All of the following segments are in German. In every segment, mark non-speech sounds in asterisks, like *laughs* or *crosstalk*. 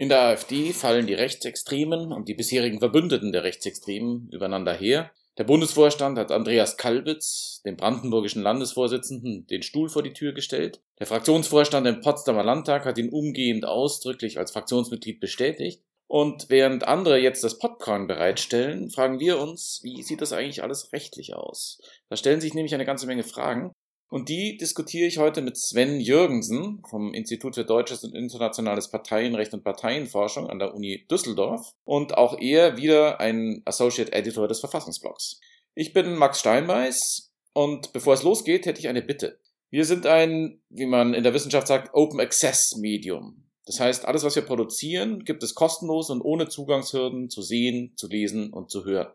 In der AfD fallen die Rechtsextremen und die bisherigen Verbündeten der Rechtsextremen übereinander her. Der Bundesvorstand hat Andreas Kalbitz, dem brandenburgischen Landesvorsitzenden, den Stuhl vor die Tür gestellt. Der Fraktionsvorstand im Potsdamer Landtag hat ihn umgehend ausdrücklich als Fraktionsmitglied bestätigt. Und während andere jetzt das Popcorn bereitstellen, fragen wir uns, wie sieht das eigentlich alles rechtlich aus? Da stellen sich nämlich eine ganze Menge Fragen. Und die diskutiere ich heute mit Sven Jürgensen vom Institut für Deutsches und Internationales Parteienrecht und Parteienforschung an der Uni Düsseldorf und auch er wieder ein Associate Editor des Verfassungsblogs. Ich bin Max Steinbeiß und bevor es losgeht, hätte ich eine Bitte. Wir sind ein, wie man in der Wissenschaft sagt, Open Access Medium. Das heißt, alles, was wir produzieren, gibt es kostenlos und ohne Zugangshürden zu sehen, zu lesen und zu hören.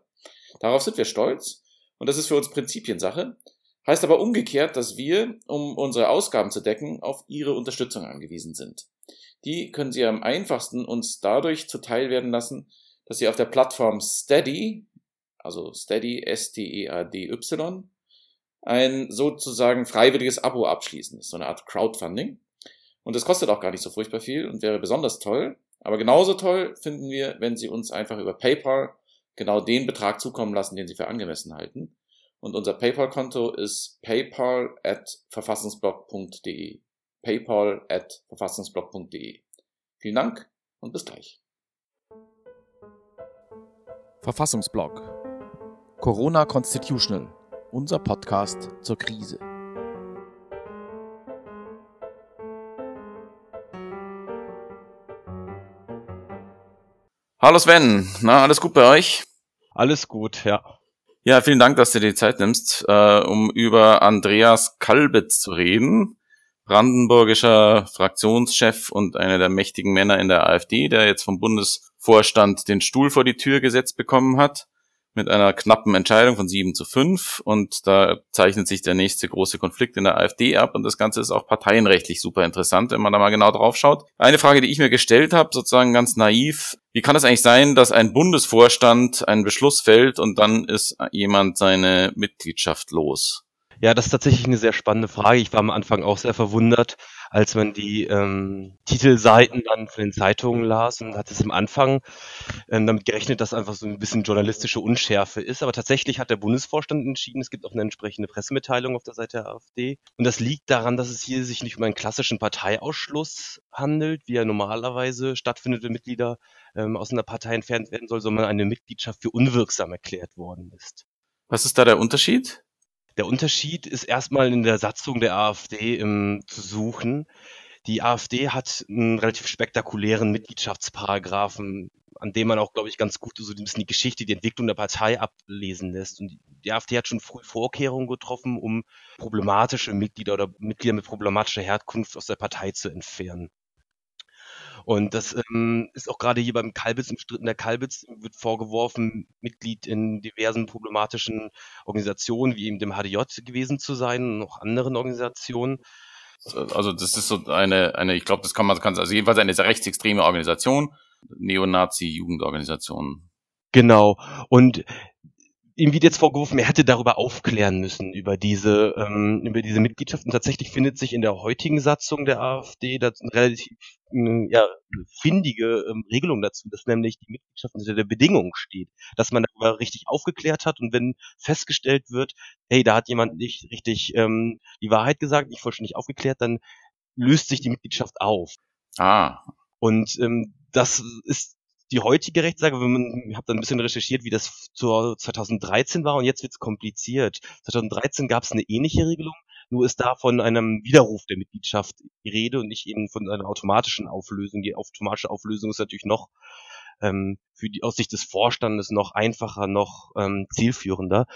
Darauf sind wir stolz und das ist für uns Prinzipiensache. Heißt aber umgekehrt, dass wir, um unsere Ausgaben zu decken, auf Ihre Unterstützung angewiesen sind. Die können Sie am einfachsten uns dadurch zuteil werden lassen, dass Sie auf der Plattform Steady, also Steady, S-T-E-A-D-Y, ein sozusagen freiwilliges Abo abschließen. Das ist so eine Art Crowdfunding. Und das kostet auch gar nicht so furchtbar viel und wäre besonders toll. Aber genauso toll finden wir, wenn Sie uns einfach über PayPal genau den Betrag zukommen lassen, den Sie für angemessen halten. Und unser PayPal-Konto ist paypal at verfassungsblog.de. paypal at verfassungsblog.de. Vielen Dank und bis gleich. Verfassungsblog. Corona Constitutional. Unser Podcast zur Krise. Hallo Sven, na, alles gut bei euch? Alles gut, ja. Ja, vielen Dank, dass du dir die Zeit nimmst, äh, um über Andreas Kalbitz zu reden. Brandenburgischer Fraktionschef und einer der mächtigen Männer in der AfD, der jetzt vom Bundesvorstand den Stuhl vor die Tür gesetzt bekommen hat mit einer knappen Entscheidung von 7 zu 5 und da zeichnet sich der nächste große Konflikt in der AfD ab und das Ganze ist auch parteienrechtlich super interessant, wenn man da mal genau drauf schaut. Eine Frage, die ich mir gestellt habe, sozusagen ganz naiv, wie kann es eigentlich sein, dass ein Bundesvorstand einen Beschluss fällt und dann ist jemand seine Mitgliedschaft los? Ja, das ist tatsächlich eine sehr spannende Frage. Ich war am Anfang auch sehr verwundert, als man die ähm, Titelseiten dann von den Zeitungen las und hat es am Anfang ähm, damit gerechnet, dass einfach so ein bisschen journalistische Unschärfe ist. Aber tatsächlich hat der Bundesvorstand entschieden, es gibt auch eine entsprechende Pressemitteilung auf der Seite der AfD. Und das liegt daran, dass es hier sich nicht um einen klassischen Parteiausschluss handelt, wie er normalerweise stattfindet, wenn Mitglieder ähm, aus einer Partei entfernt werden soll, sondern eine Mitgliedschaft für unwirksam erklärt worden ist. Was ist da der Unterschied? Der Unterschied ist erstmal in der Satzung der AfD ähm, zu suchen. Die AfD hat einen relativ spektakulären Mitgliedschaftsparagraphen, an dem man auch, glaube ich, ganz gut so ein bisschen die Geschichte, die Entwicklung der Partei ablesen lässt. Und die AfD hat schon früh Vorkehrungen getroffen, um problematische Mitglieder oder Mitglieder mit problematischer Herkunft aus der Partei zu entfernen. Und das ähm, ist auch gerade hier beim Kalbitz umstritten. Der Kalbitz wird vorgeworfen, Mitglied in diversen problematischen Organisationen, wie eben dem HDJ gewesen zu sein und noch anderen Organisationen. Also das ist so eine, eine ich glaube, das kann man, kann, also jedenfalls eine sehr rechtsextreme Organisation, Neonazi-Jugendorganisation. Genau. Und ihm wird jetzt vorgeworfen, er hätte darüber aufklären müssen, über diese, ähm, über diese Mitgliedschaft. Und tatsächlich findet sich in der heutigen Satzung der AfD da eine relativ äh, ja, findige ähm, Regelung dazu, dass nämlich die Mitgliedschaft unter der Bedingung steht, dass man darüber richtig aufgeklärt hat und wenn festgestellt wird, hey, da hat jemand nicht richtig ähm, die Wahrheit gesagt, nicht vollständig aufgeklärt, dann löst sich die Mitgliedschaft auf. Ah. Und ähm, das ist die heutige Rechtslage, wenn man, ich habe dann ein bisschen recherchiert, wie das zu 2013 war und jetzt wird es kompliziert. 2013 gab es eine ähnliche Regelung, nur ist da von einem Widerruf der Mitgliedschaft die Rede und nicht eben von einer automatischen Auflösung. Die automatische Auflösung ist natürlich noch ähm, für die aus Sicht des Vorstandes noch einfacher, noch ähm, zielführender.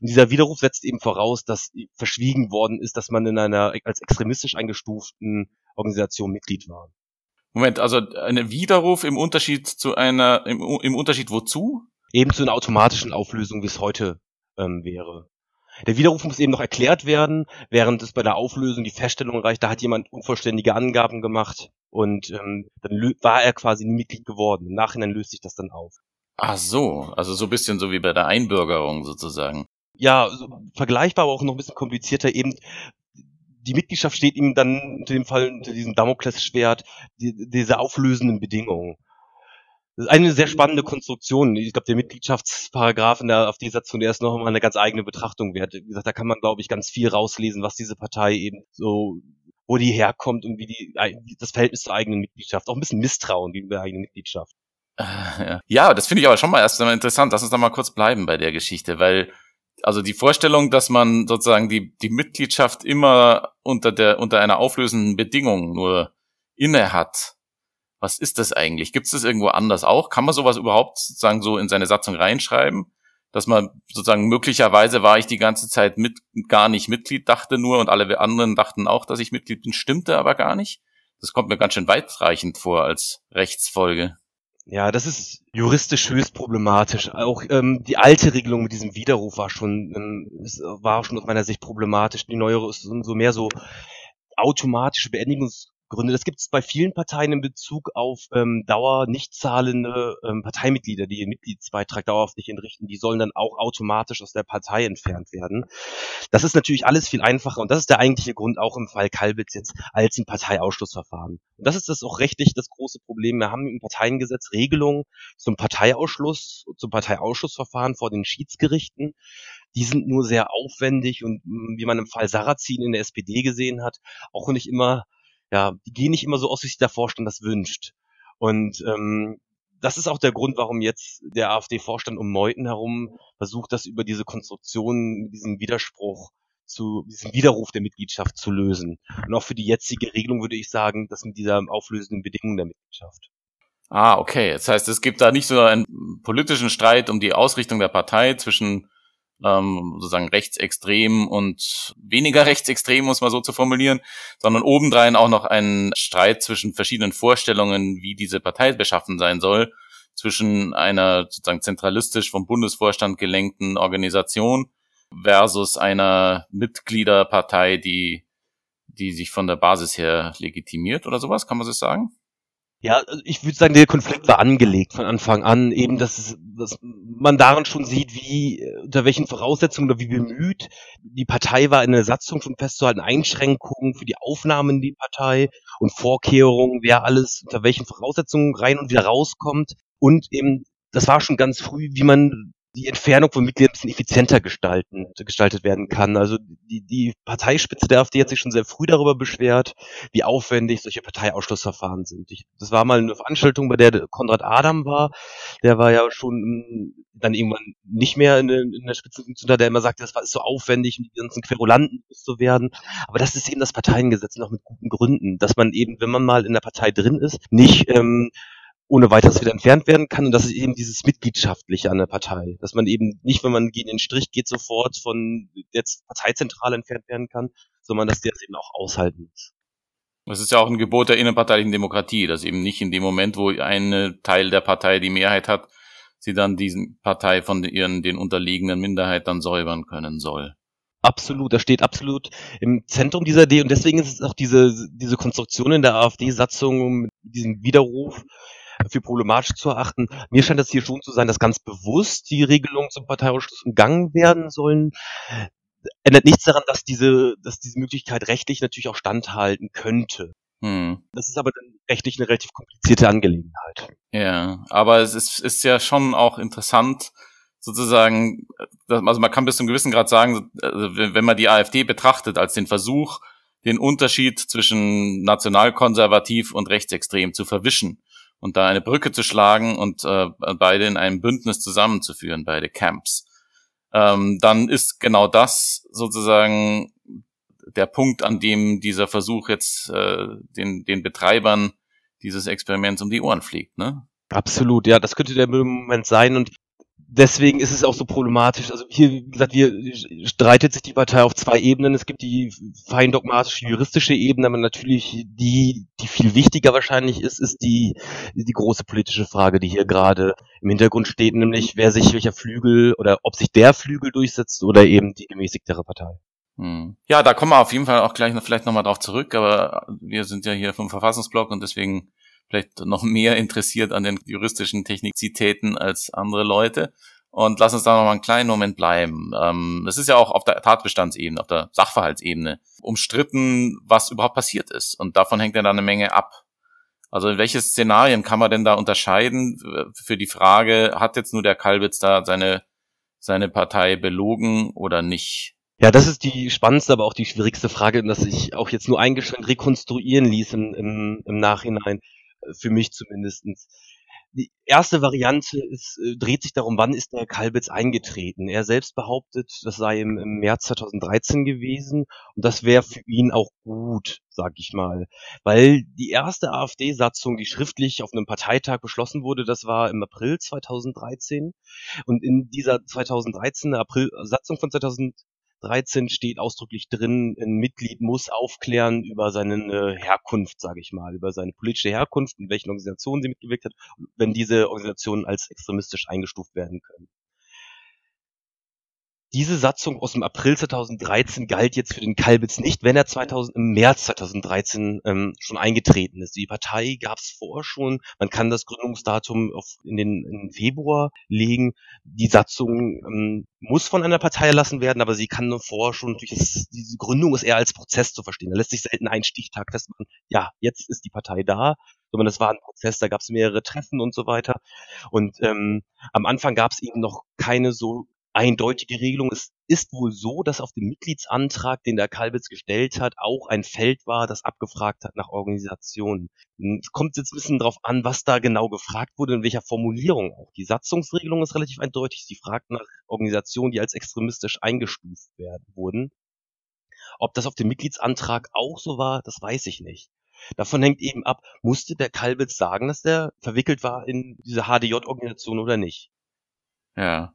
Und dieser Widerruf setzt eben voraus, dass verschwiegen worden ist, dass man in einer als extremistisch eingestuften Organisation Mitglied war. Moment, also ein Widerruf im Unterschied zu einer, im, im Unterschied wozu? Eben zu einer automatischen Auflösung, wie es heute ähm, wäre. Der Widerruf muss eben noch erklärt werden, während es bei der Auflösung die Feststellung reicht, da hat jemand unvollständige Angaben gemacht und ähm, dann war er quasi nie Mitglied geworden. Im Nachhinein löst sich das dann auf. Ach so, also so bisschen so wie bei der Einbürgerung sozusagen. Ja, so, vergleichbar, aber auch noch ein bisschen komplizierter eben die Mitgliedschaft steht ihm dann unter dem Fall unter diesem Damoklesschwert die, diese auflösenden Bedingungen. Das ist eine sehr spannende Konstruktion. Ich glaube, der Mitgliedschaftsparagraph in der AfD-Satzung, der ist noch mal eine ganz eigene Betrachtung wert. Wie gesagt, da kann man, glaube ich, ganz viel rauslesen, was diese Partei eben so, wo die herkommt und wie die, das Verhältnis zur eigenen Mitgliedschaft, auch ein bisschen Misstrauen gegenüber der eigenen Mitgliedschaft. *laughs* Ja, das finde ich aber schon mal erst einmal interessant. Lass uns da mal kurz bleiben bei der Geschichte, weil also die Vorstellung, dass man sozusagen die, die Mitgliedschaft immer unter der, unter einer auflösenden Bedingung nur inne hat. Was ist das eigentlich? Gibt es das irgendwo anders auch? Kann man sowas überhaupt sozusagen so in seine Satzung reinschreiben? Dass man sozusagen möglicherweise war ich die ganze Zeit mit, gar nicht Mitglied, dachte nur und alle anderen dachten auch, dass ich Mitglied bin, stimmte aber gar nicht. Das kommt mir ganz schön weitreichend vor als Rechtsfolge. Ja, das ist juristisch höchst problematisch. Auch ähm, die alte Regelung mit diesem Widerruf war schon, ähm, war schon aus meiner Sicht problematisch. Die neuere ist so mehr so automatische Beendigungs Gründe. Das gibt es bei vielen Parteien in Bezug auf ähm, Dauer nicht zahlende ähm, Parteimitglieder, die ihren Mitgliedsbeitrag dauerhaft nicht entrichten. Die sollen dann auch automatisch aus der Partei entfernt werden. Das ist natürlich alles viel einfacher und das ist der eigentliche Grund auch im Fall Kalbitz jetzt als ein Parteiausschlussverfahren. Und das ist das auch rechtlich das große Problem. Wir haben im Parteiengesetz Regelungen zum Parteiausschluss, zum Parteiausschussverfahren vor den Schiedsgerichten. Die sind nur sehr aufwendig und wie man im Fall Sarrazin in der SPD gesehen hat, auch nicht immer ja, die gehen nicht immer so aus, wie sich der Vorstand das wünscht. Und ähm, das ist auch der Grund, warum jetzt der AfD-Vorstand um Meuthen herum versucht, das über diese Konstruktion, diesen Widerspruch zu, diesen Widerruf der Mitgliedschaft zu lösen. Und auch für die jetzige Regelung würde ich sagen, das mit dieser auflösenden Bedingung der Mitgliedschaft. Ah, okay. Das heißt, es gibt da nicht so einen politischen Streit um die Ausrichtung der Partei zwischen ähm, sozusagen rechtsextrem und weniger *laughs* rechtsextrem, muss man so zu formulieren, sondern obendrein auch noch ein Streit zwischen verschiedenen Vorstellungen, wie diese Partei beschaffen sein soll, zwischen einer sozusagen zentralistisch vom Bundesvorstand gelenkten Organisation versus einer Mitgliederpartei, die, die sich von der Basis her legitimiert oder sowas, kann man so sagen? Ja, also ich würde sagen, der Konflikt war angelegt von Anfang an, eben, dass, dass man darin schon sieht, wie, unter welchen Voraussetzungen oder wie bemüht die Partei war, in der Satzung schon festzuhalten, Einschränkungen für die Aufnahme in die Partei und Vorkehrungen, wer alles unter welchen Voraussetzungen rein und wieder rauskommt. Und eben, das war schon ganz früh, wie man die Entfernung von Mitgliedern ein bisschen effizienter gestalten, gestaltet werden kann. Also die, die Parteispitze der AfD hat sich schon sehr früh darüber beschwert, wie aufwendig solche Parteiausschlussverfahren sind. Ich, das war mal eine Veranstaltung, bei der Konrad Adam war. Der war ja schon dann irgendwann nicht mehr in, in der Spitzenfunktion, der immer sagte, das war ist so aufwendig, um die ganzen Querulanten zu werden. Aber das ist eben das Parteiengesetz noch mit guten Gründen, dass man eben, wenn man mal in der Partei drin ist, nicht ähm, ohne weiteres wieder entfernt werden kann. Und das ist eben dieses Mitgliedschaftliche an der Partei. Dass man eben nicht, wenn man gegen den Strich geht, sofort von jetzt Parteizentrale entfernt werden kann, sondern dass der es eben auch aushalten muss. Das ist ja auch ein Gebot der innenparteilichen Demokratie, dass eben nicht in dem Moment, wo ein Teil der Partei die Mehrheit hat, sie dann diesen Partei von ihren den unterliegenden Minderheit dann säubern können soll. Absolut, das steht absolut im Zentrum dieser Idee und deswegen ist es auch diese, diese Konstruktion in der AfD-Satzung mit diesem Widerruf für problematisch zu erachten. Mir scheint das hier schon zu sein, dass ganz bewusst die Regelungen zum Parteiausschluss umgangen werden sollen. Ändert nichts daran, dass diese, dass diese Möglichkeit rechtlich natürlich auch standhalten könnte. Hm. Das ist aber dann rechtlich eine relativ komplizierte Angelegenheit. Ja, aber es ist, ist ja schon auch interessant, sozusagen, also man kann bis zum gewissen Grad sagen, also wenn man die AfD betrachtet als den Versuch, den Unterschied zwischen nationalkonservativ und rechtsextrem zu verwischen und da eine Brücke zu schlagen und äh, beide in einem Bündnis zusammenzuführen, beide Camps, ähm, dann ist genau das sozusagen der Punkt, an dem dieser Versuch jetzt äh, den, den Betreibern dieses Experiments um die Ohren fliegt, ne? Absolut, ja, das könnte der Moment sein und deswegen ist es auch so problematisch. Also hier, wie gesagt, wir streitet sich die Partei auf zwei Ebenen. Es gibt die fein dogmatische juristische Ebene, aber natürlich die, die viel wichtiger wahrscheinlich ist, ist die, die große politische Frage, die hier gerade im Hintergrund steht, nämlich wer sich welcher Flügel oder ob sich der Flügel durchsetzt oder eben die gemäßigtere Partei. Hm. Ja, da kommen wir auf jeden Fall auch gleich noch vielleicht nochmal drauf zurück, aber wir sind ja hier vom Verfassungsblock und deswegen vielleicht noch mehr interessiert an den juristischen Technizitäten als andere Leute. Und lass uns da noch mal einen kleinen Moment bleiben. Ähm, es ist ja auch auf der Tatbestandsebene, auf der Sachverhaltsebene umstritten, was überhaupt passiert ist. Und davon hängt ja dann eine Menge ab. Also in welche Szenarien kann man denn da unterscheiden für die Frage, hat jetzt nur der Kalbitz da seine, seine Partei belogen oder nicht? Ja, das ist die spannendste, aber auch die schwierigste Frage, dass sich auch jetzt nur eingeschränkt rekonstruieren ließ im, im, im Nachhinein, für mich zumindestens die erste Variante ist, äh, dreht sich darum, wann ist der Kalbitz eingetreten. Er selbst behauptet, das sei im, im März 2013 gewesen und das wäre für ihn auch gut, sag ich mal. Weil die erste AfD-Satzung, die schriftlich auf einem Parteitag beschlossen wurde, das war im April 2013 und in dieser 2013 April Satzung von 2013 13 steht ausdrücklich drin, ein Mitglied muss aufklären über seine äh, Herkunft, sage ich mal, über seine politische Herkunft, in welchen Organisationen sie mitgewirkt hat, wenn diese Organisationen als extremistisch eingestuft werden können. Diese Satzung aus dem April 2013 galt jetzt für den Kalbitz nicht, wenn er 2000, im März 2013 ähm, schon eingetreten ist. Die Partei gab es vor schon. Man kann das Gründungsdatum auf, in, den, in Februar legen. Die Satzung ähm, muss von einer Partei erlassen werden, aber sie kann nur vorher schon durch das, diese Gründung ist eher als Prozess zu verstehen. Da lässt sich selten ein Stichtag festmachen. Ja, jetzt ist die Partei da sondern das war ein Prozess, da gab es mehrere Treffen und so weiter. Und ähm, am Anfang gab es eben noch keine so eindeutige Regelung. Es ist wohl so, dass auf dem Mitgliedsantrag, den der Kalbitz gestellt hat, auch ein Feld war, das abgefragt hat nach Organisationen. Es kommt jetzt ein bisschen drauf an, was da genau gefragt wurde, in welcher Formulierung auch. Die Satzungsregelung ist relativ eindeutig. Sie fragt nach Organisationen, die als extremistisch eingestuft werden, wurden. Ob das auf dem Mitgliedsantrag auch so war, das weiß ich nicht. Davon hängt eben ab, musste der Kalbitz sagen, dass der verwickelt war in diese HDJ-Organisation oder nicht. Ja.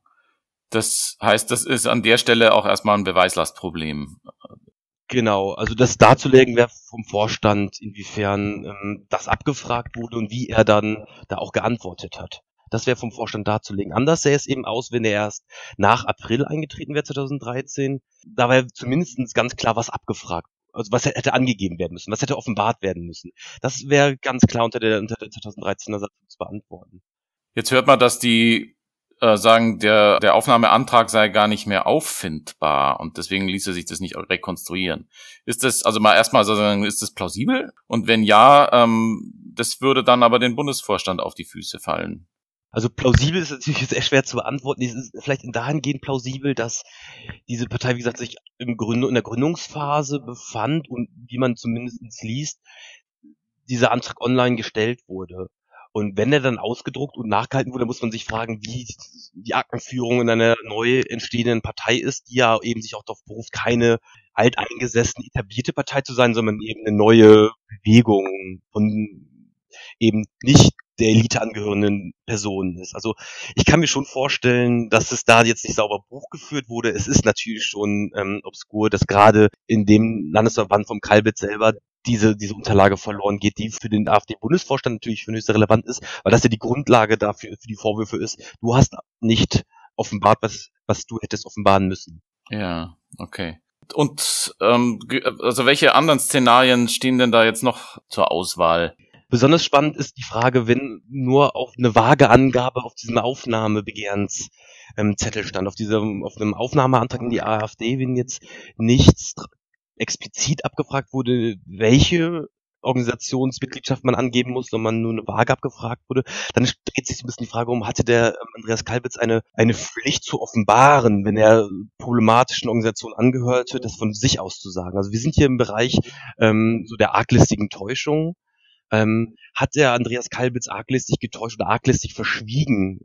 Das heißt, das ist an der Stelle auch erstmal ein Beweislastproblem. Genau, also das darzulegen wäre vom Vorstand, inwiefern ähm, das abgefragt wurde und wie er dann da auch geantwortet hat. Das wäre vom Vorstand darzulegen. Anders sähe es eben aus, wenn er erst nach April eingetreten wäre, 2013. Da wäre zumindest ganz klar was abgefragt. Also was hätte angegeben werden müssen, was hätte offenbart werden müssen. Das wäre ganz klar unter der, unter der 2013er Satzung zu beantworten. Jetzt hört man, dass die äh, sagen, der, der Aufnahmeantrag sei gar nicht mehr auffindbar und deswegen ließe sich das nicht rekonstruieren. Ist das, also mal erstmal sagen, ist das plausibel? Und wenn ja, ähm, das würde dann aber den Bundesvorstand auf die Füße fallen. Also plausibel ist natürlich sehr schwer zu beantworten. Es ist vielleicht in dahingehend plausibel, dass diese Partei, wie gesagt, sich im Gründung, in der Gründungsphase befand und wie man zumindest liest, dieser Antrag online gestellt wurde. Und wenn er dann ausgedruckt und nachgehalten wurde, muss man sich fragen, wie die Aktenführung in einer neu entstehenden Partei ist, die ja eben sich auch darauf beruft, keine alteingesessene, etablierte Partei zu sein, sondern eben eine neue Bewegung von eben nicht der Elite angehörenden Personen ist. Also ich kann mir schon vorstellen, dass es da jetzt nicht sauber Buch geführt wurde. Es ist natürlich schon ähm, obskur, dass gerade in dem Landesverband vom Kalbit selber diese, diese Unterlage verloren geht, die für den AfD-Bundesvorstand natürlich höchst relevant ist, weil das ja die Grundlage dafür, für die Vorwürfe ist. Du hast nicht offenbart, was, was du hättest offenbaren müssen. Ja, okay. Und ähm, also welche anderen Szenarien stehen denn da jetzt noch zur Auswahl? Besonders spannend ist die Frage, wenn nur auf eine vage Angabe auf diesem Aufnahmebegehrens ähm, Zettel stand, auf diesem, auf einem Aufnahmeantrag in die AfD, wenn jetzt nichts explizit abgefragt wurde, welche Organisationsmitgliedschaft man angeben muss, sondern nur eine Waage abgefragt wurde, dann dreht sich so ein bisschen die Frage um, hatte der ähm, Andreas Kalbitz eine, eine Pflicht zu offenbaren, wenn er problematischen Organisationen angehörte, das von sich aus zu sagen. Also wir sind hier im Bereich ähm, so der arglistigen Täuschung. Ähm, hat der Andreas Kalbitz arglistig getäuscht oder arglistig verschwiegen?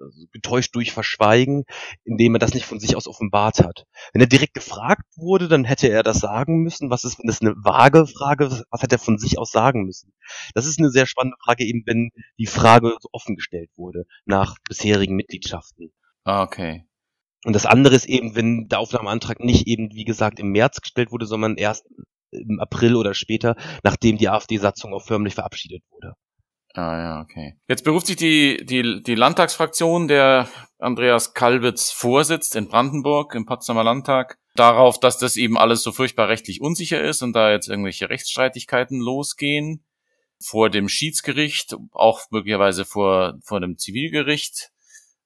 Also getäuscht durch Verschweigen, indem er das nicht von sich aus offenbart hat. Wenn er direkt gefragt wurde, dann hätte er das sagen müssen. Was ist, wenn das eine vage Frage ist, was hat er von sich aus sagen müssen? Das ist eine sehr spannende Frage, eben wenn die Frage so offen gestellt wurde nach bisherigen Mitgliedschaften. Ah, okay. Und das andere ist eben, wenn der Aufnahmeantrag nicht eben, wie gesagt, im März gestellt wurde, sondern erst im April oder später, nachdem die AfD-Satzung auch förmlich verabschiedet wurde. Ah ja, okay. Jetzt beruft sich die, die, die Landtagsfraktion, der Andreas Kalbitz vorsitzt in Brandenburg im Potsdamer Landtag, darauf, dass das eben alles so furchtbar rechtlich unsicher ist und da jetzt irgendwelche Rechtsstreitigkeiten losgehen vor dem Schiedsgericht, auch möglicherweise vor, vor dem Zivilgericht.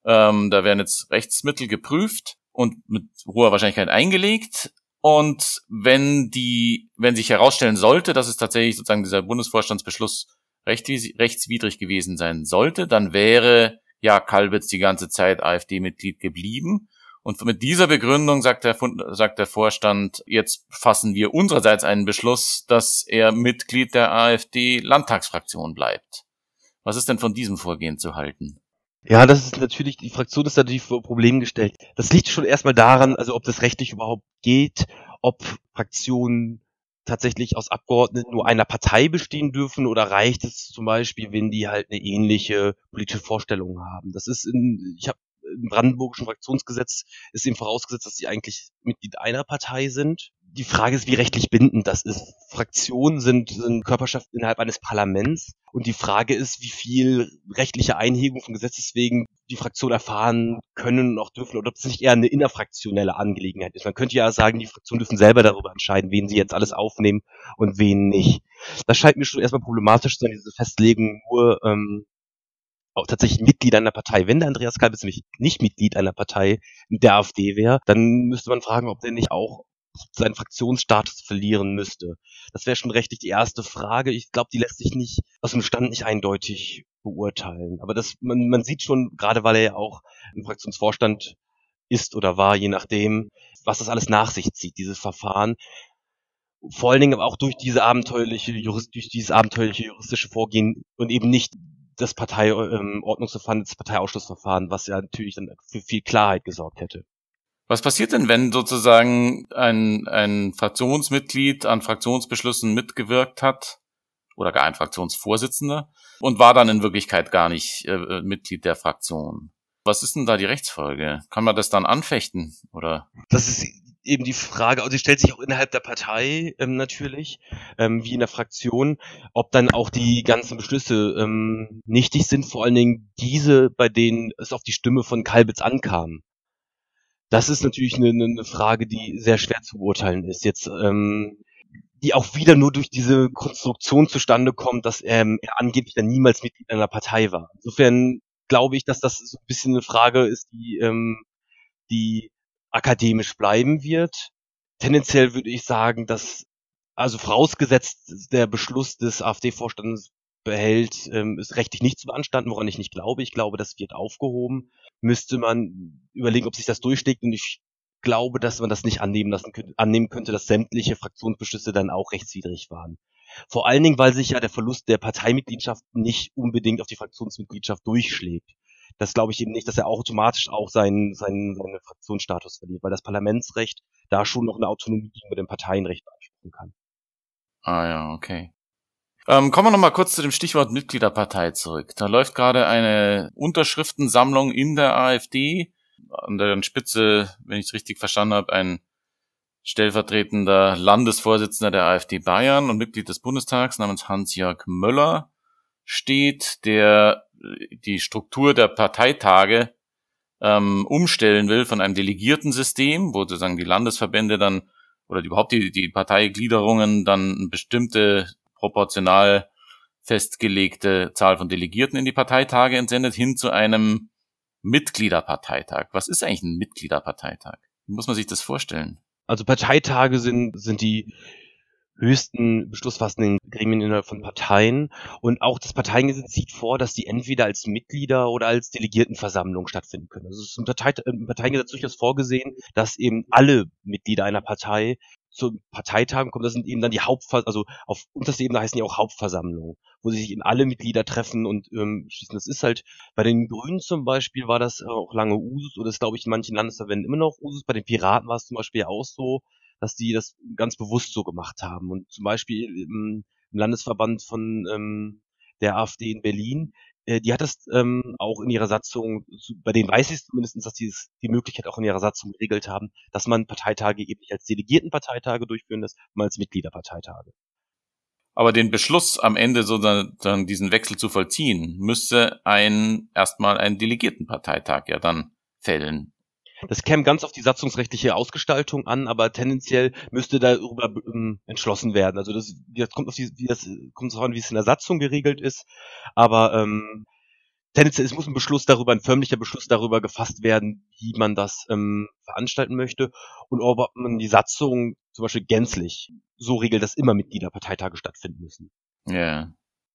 Ähm, da werden jetzt Rechtsmittel geprüft und mit hoher Wahrscheinlichkeit eingelegt. Und wenn die, wenn sich herausstellen sollte, dass es tatsächlich sozusagen dieser Bundesvorstandsbeschluss rechtswidrig gewesen sein sollte, dann wäre ja Kalbitz die ganze Zeit AfD-Mitglied geblieben. Und mit dieser Begründung sagt der, sagt der Vorstand, jetzt fassen wir unsererseits einen Beschluss, dass er Mitglied der AfD-Landtagsfraktion bleibt. Was ist denn von diesem Vorgehen zu halten? Ja, das ist natürlich, die Fraktion ist natürlich vor Problem gestellt. Das liegt schon erstmal daran, also ob das rechtlich überhaupt geht, ob Fraktionen tatsächlich aus Abgeordneten nur einer Partei bestehen dürfen oder reicht es zum Beispiel, wenn die halt eine ähnliche politische Vorstellung haben. Das ist in, ich habe im brandenburgischen Fraktionsgesetz ist eben vorausgesetzt, dass sie eigentlich Mitglied einer Partei sind. Die Frage ist, wie rechtlich bindend das ist. Fraktionen sind, sind Körperschaften innerhalb eines Parlaments und die Frage ist, wie viel rechtliche Einhegung von Gesetzes wegen die Fraktion erfahren können und auch dürfen oder ob es nicht eher eine innerfraktionelle Angelegenheit ist. Man könnte ja sagen, die Fraktionen dürfen selber darüber entscheiden, wen sie jetzt alles aufnehmen und wen nicht. Das scheint mir schon erstmal problematisch zu sein, diese Festlegung nur ähm, auch tatsächlich Mitglied einer Partei. Wenn der Andreas Kalbitz nämlich nicht Mitglied einer Partei der AfD wäre, dann müsste man fragen, ob der nicht auch seinen Fraktionsstatus verlieren müsste. Das wäre schon rechtlich die erste Frage. Ich glaube, die lässt sich nicht aus dem Stand nicht eindeutig beurteilen. Aber das, man, man sieht schon, gerade weil er ja auch im Fraktionsvorstand ist oder war, je nachdem, was das alles nach sich zieht, dieses Verfahren. Vor allen Dingen aber auch durch diese abenteuerliche, durch dieses abenteuerliche juristische Vorgehen und eben nicht das Parteiordnungsverfahren, ähm, das Parteiausschlussverfahren, was ja natürlich dann für viel Klarheit gesorgt hätte. Was passiert denn, wenn sozusagen ein, ein Fraktionsmitglied an Fraktionsbeschlüssen mitgewirkt hat oder gar ein Fraktionsvorsitzender und war dann in Wirklichkeit gar nicht äh, Mitglied der Fraktion? Was ist denn da die Rechtsfolge? Kann man das dann anfechten oder? Das ist eben die Frage, also sie stellt sich auch innerhalb der Partei ähm, natürlich, ähm, wie in der Fraktion, ob dann auch die ganzen Beschlüsse ähm, nichtig sind, vor allen Dingen diese, bei denen es auf die Stimme von Kalbitz ankam. Das ist natürlich eine, eine Frage, die sehr schwer zu beurteilen ist. Jetzt ähm, die auch wieder nur durch diese Konstruktion zustande kommt, dass ähm, er angeblich dann niemals Mitglied einer Partei war. Insofern glaube ich, dass das so ein bisschen eine Frage ist, die, ähm, die akademisch bleiben wird. Tendenziell würde ich sagen, dass, also vorausgesetzt der Beschluss des AfD-Vorstandes behält, ähm, ist rechtlich nicht zu beanstanden, woran ich nicht glaube. Ich glaube, das wird aufgehoben. Müsste man überlegen, ob sich das durchschlägt und ich glaube, dass man das nicht annehmen lassen annehmen könnte, dass sämtliche Fraktionsbeschlüsse dann auch rechtswidrig waren. Vor allen Dingen, weil sich ja der Verlust der Parteimitgliedschaft nicht unbedingt auf die Fraktionsmitgliedschaft durchschlägt das glaube ich eben nicht, dass er automatisch auch seinen, seinen, seinen Fraktionsstatus verliert, weil das Parlamentsrecht da schon noch eine Autonomie gegenüber dem Parteienrecht beanspruchen kann. Ah ja, okay. Ähm, kommen wir nochmal kurz zu dem Stichwort Mitgliederpartei zurück. Da läuft gerade eine Unterschriftensammlung in der AfD. An deren Spitze, wenn ich es richtig verstanden habe, ein stellvertretender Landesvorsitzender der AfD Bayern und Mitglied des Bundestags namens Hans-Jörg Möller steht, der die Struktur der Parteitage ähm, umstellen will von einem Delegiertensystem, wo sozusagen die Landesverbände dann oder überhaupt die, die Parteigliederungen dann eine bestimmte proportional festgelegte Zahl von Delegierten in die Parteitage entsendet, hin zu einem Mitgliederparteitag. Was ist eigentlich ein Mitgliederparteitag? Wie muss man sich das vorstellen? Also Parteitage sind, sind die höchsten beschlussfassenden Gremien innerhalb von Parteien. Und auch das Parteiengesetz sieht vor, dass die entweder als Mitglieder oder als Delegiertenversammlung stattfinden können. Also es ist im, Partei im Parteiengesetz durchaus vorgesehen, dass eben alle Mitglieder einer Partei zu Parteitagen kommen. Das sind eben dann die Hauptver also auf unterster Ebene heißen die auch Hauptversammlungen, wo sich eben alle Mitglieder treffen und ähm, schließen. Das ist halt bei den Grünen zum Beispiel war das auch lange Usus oder ist glaube ich in manchen Landesverbänden immer noch Usus. Bei den Piraten war es zum Beispiel auch so, dass die das ganz bewusst so gemacht haben. Und zum Beispiel im, im Landesverband von ähm, der AfD in Berlin, äh, die hat das ähm, auch in ihrer Satzung, bei denen weiß ich zumindest, dass die die Möglichkeit auch in ihrer Satzung geregelt haben, dass man Parteitage eben nicht als Delegiertenparteitage durchführen lässt, sondern als Mitgliederparteitage. Aber den Beschluss am Ende sozusagen diesen Wechsel zu vollziehen, müsste ein erstmal ein Delegiertenparteitag ja dann fällen. Das käme ganz auf die satzungsrechtliche Ausgestaltung an, aber tendenziell müsste darüber ähm, entschlossen werden. Also das, das kommt auf die, wie das kommt darauf an, wie es in der Satzung geregelt ist. Aber ähm, tendenziell, es muss ein Beschluss darüber, ein förmlicher Beschluss darüber gefasst werden, wie man das ähm, veranstalten möchte und ob man die Satzung zum Beispiel gänzlich so regelt, dass immer Mitgliederparteitage stattfinden müssen. Ja.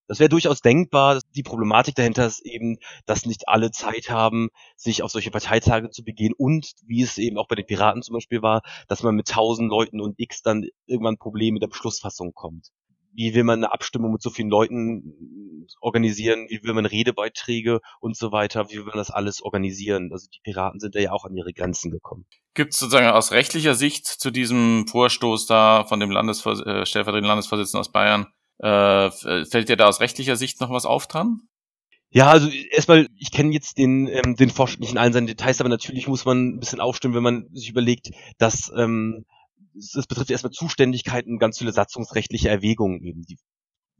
Das wäre durchaus denkbar. Die Problematik dahinter ist eben, dass nicht alle Zeit haben, sich auf solche Parteitage zu begehen und, wie es eben auch bei den Piraten zum Beispiel war, dass man mit tausend Leuten und X dann irgendwann Probleme mit der Beschlussfassung kommt wie will man eine Abstimmung mit so vielen Leuten organisieren, wie will man Redebeiträge und so weiter, wie will man das alles organisieren. Also die Piraten sind da ja auch an ihre Grenzen gekommen. Gibt es sozusagen aus rechtlicher Sicht zu diesem Vorstoß da von dem Landesvors äh, stellvertretenden Landesvorsitzenden aus Bayern, äh, fällt dir da aus rechtlicher Sicht noch was auf dran? Ja, also erstmal, ich kenne jetzt den, ähm, den Vorschlag nicht in allen seinen Details, aber natürlich muss man ein bisschen aufstimmen, wenn man sich überlegt, dass ähm, es betrifft erstmal Zuständigkeiten und ganz viele satzungsrechtliche Erwägungen eben. Die,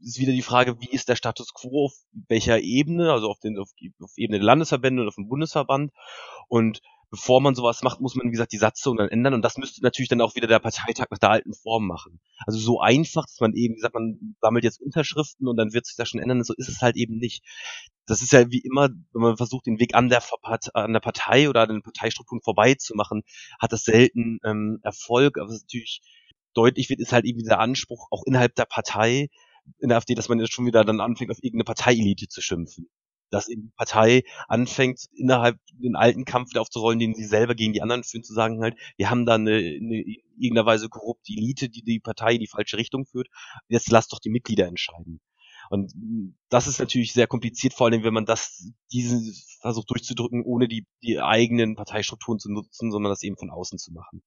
ist wieder die Frage, wie ist der Status quo auf welcher Ebene, also auf, den, auf, auf Ebene der Landesverbände und auf dem Bundesverband. Und bevor man sowas macht, muss man, wie gesagt, die Satzung dann ändern und das müsste natürlich dann auch wieder der Parteitag nach der alten Form machen. Also so einfach, dass man eben, wie gesagt, man sammelt jetzt Unterschriften und dann wird sich das schon ändern, so ist es halt eben nicht. Das ist ja wie immer, wenn man versucht, den Weg an der, an der Partei oder an den Parteistrukturen vorbeizumachen, hat das selten ähm, Erfolg, aber es natürlich deutlich wird, ist halt eben der Anspruch auch innerhalb der Partei, in der AfD, dass man jetzt schon wieder dann anfängt, auf irgendeine Parteielite zu schimpfen dass eben die Partei anfängt, innerhalb den alten Kampf wieder aufzurollen, den sie selber gegen die anderen führen, zu sagen halt, wir haben da eine, eine irgendeiner Weise korrupte Elite, die die Partei in die falsche Richtung führt. Jetzt lasst doch die Mitglieder entscheiden. Und das ist natürlich sehr kompliziert, vor allem wenn man das, diesen versucht durchzudrücken, ohne die, die eigenen Parteistrukturen zu nutzen, sondern das eben von außen zu machen.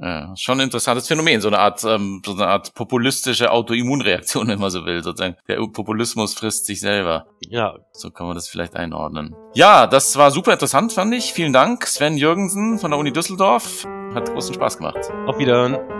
Ja, schon ein interessantes Phänomen, so eine Art, ähm, so eine Art populistische Autoimmunreaktion, *laughs* wenn man so will, sozusagen. Der Populismus frisst sich selber. Ja. So kann man das vielleicht einordnen. Ja, das war super interessant, fand ich. Vielen Dank, Sven Jürgensen von der Uni Düsseldorf. Hat großen Spaß gemacht. Auf Wiedersehen.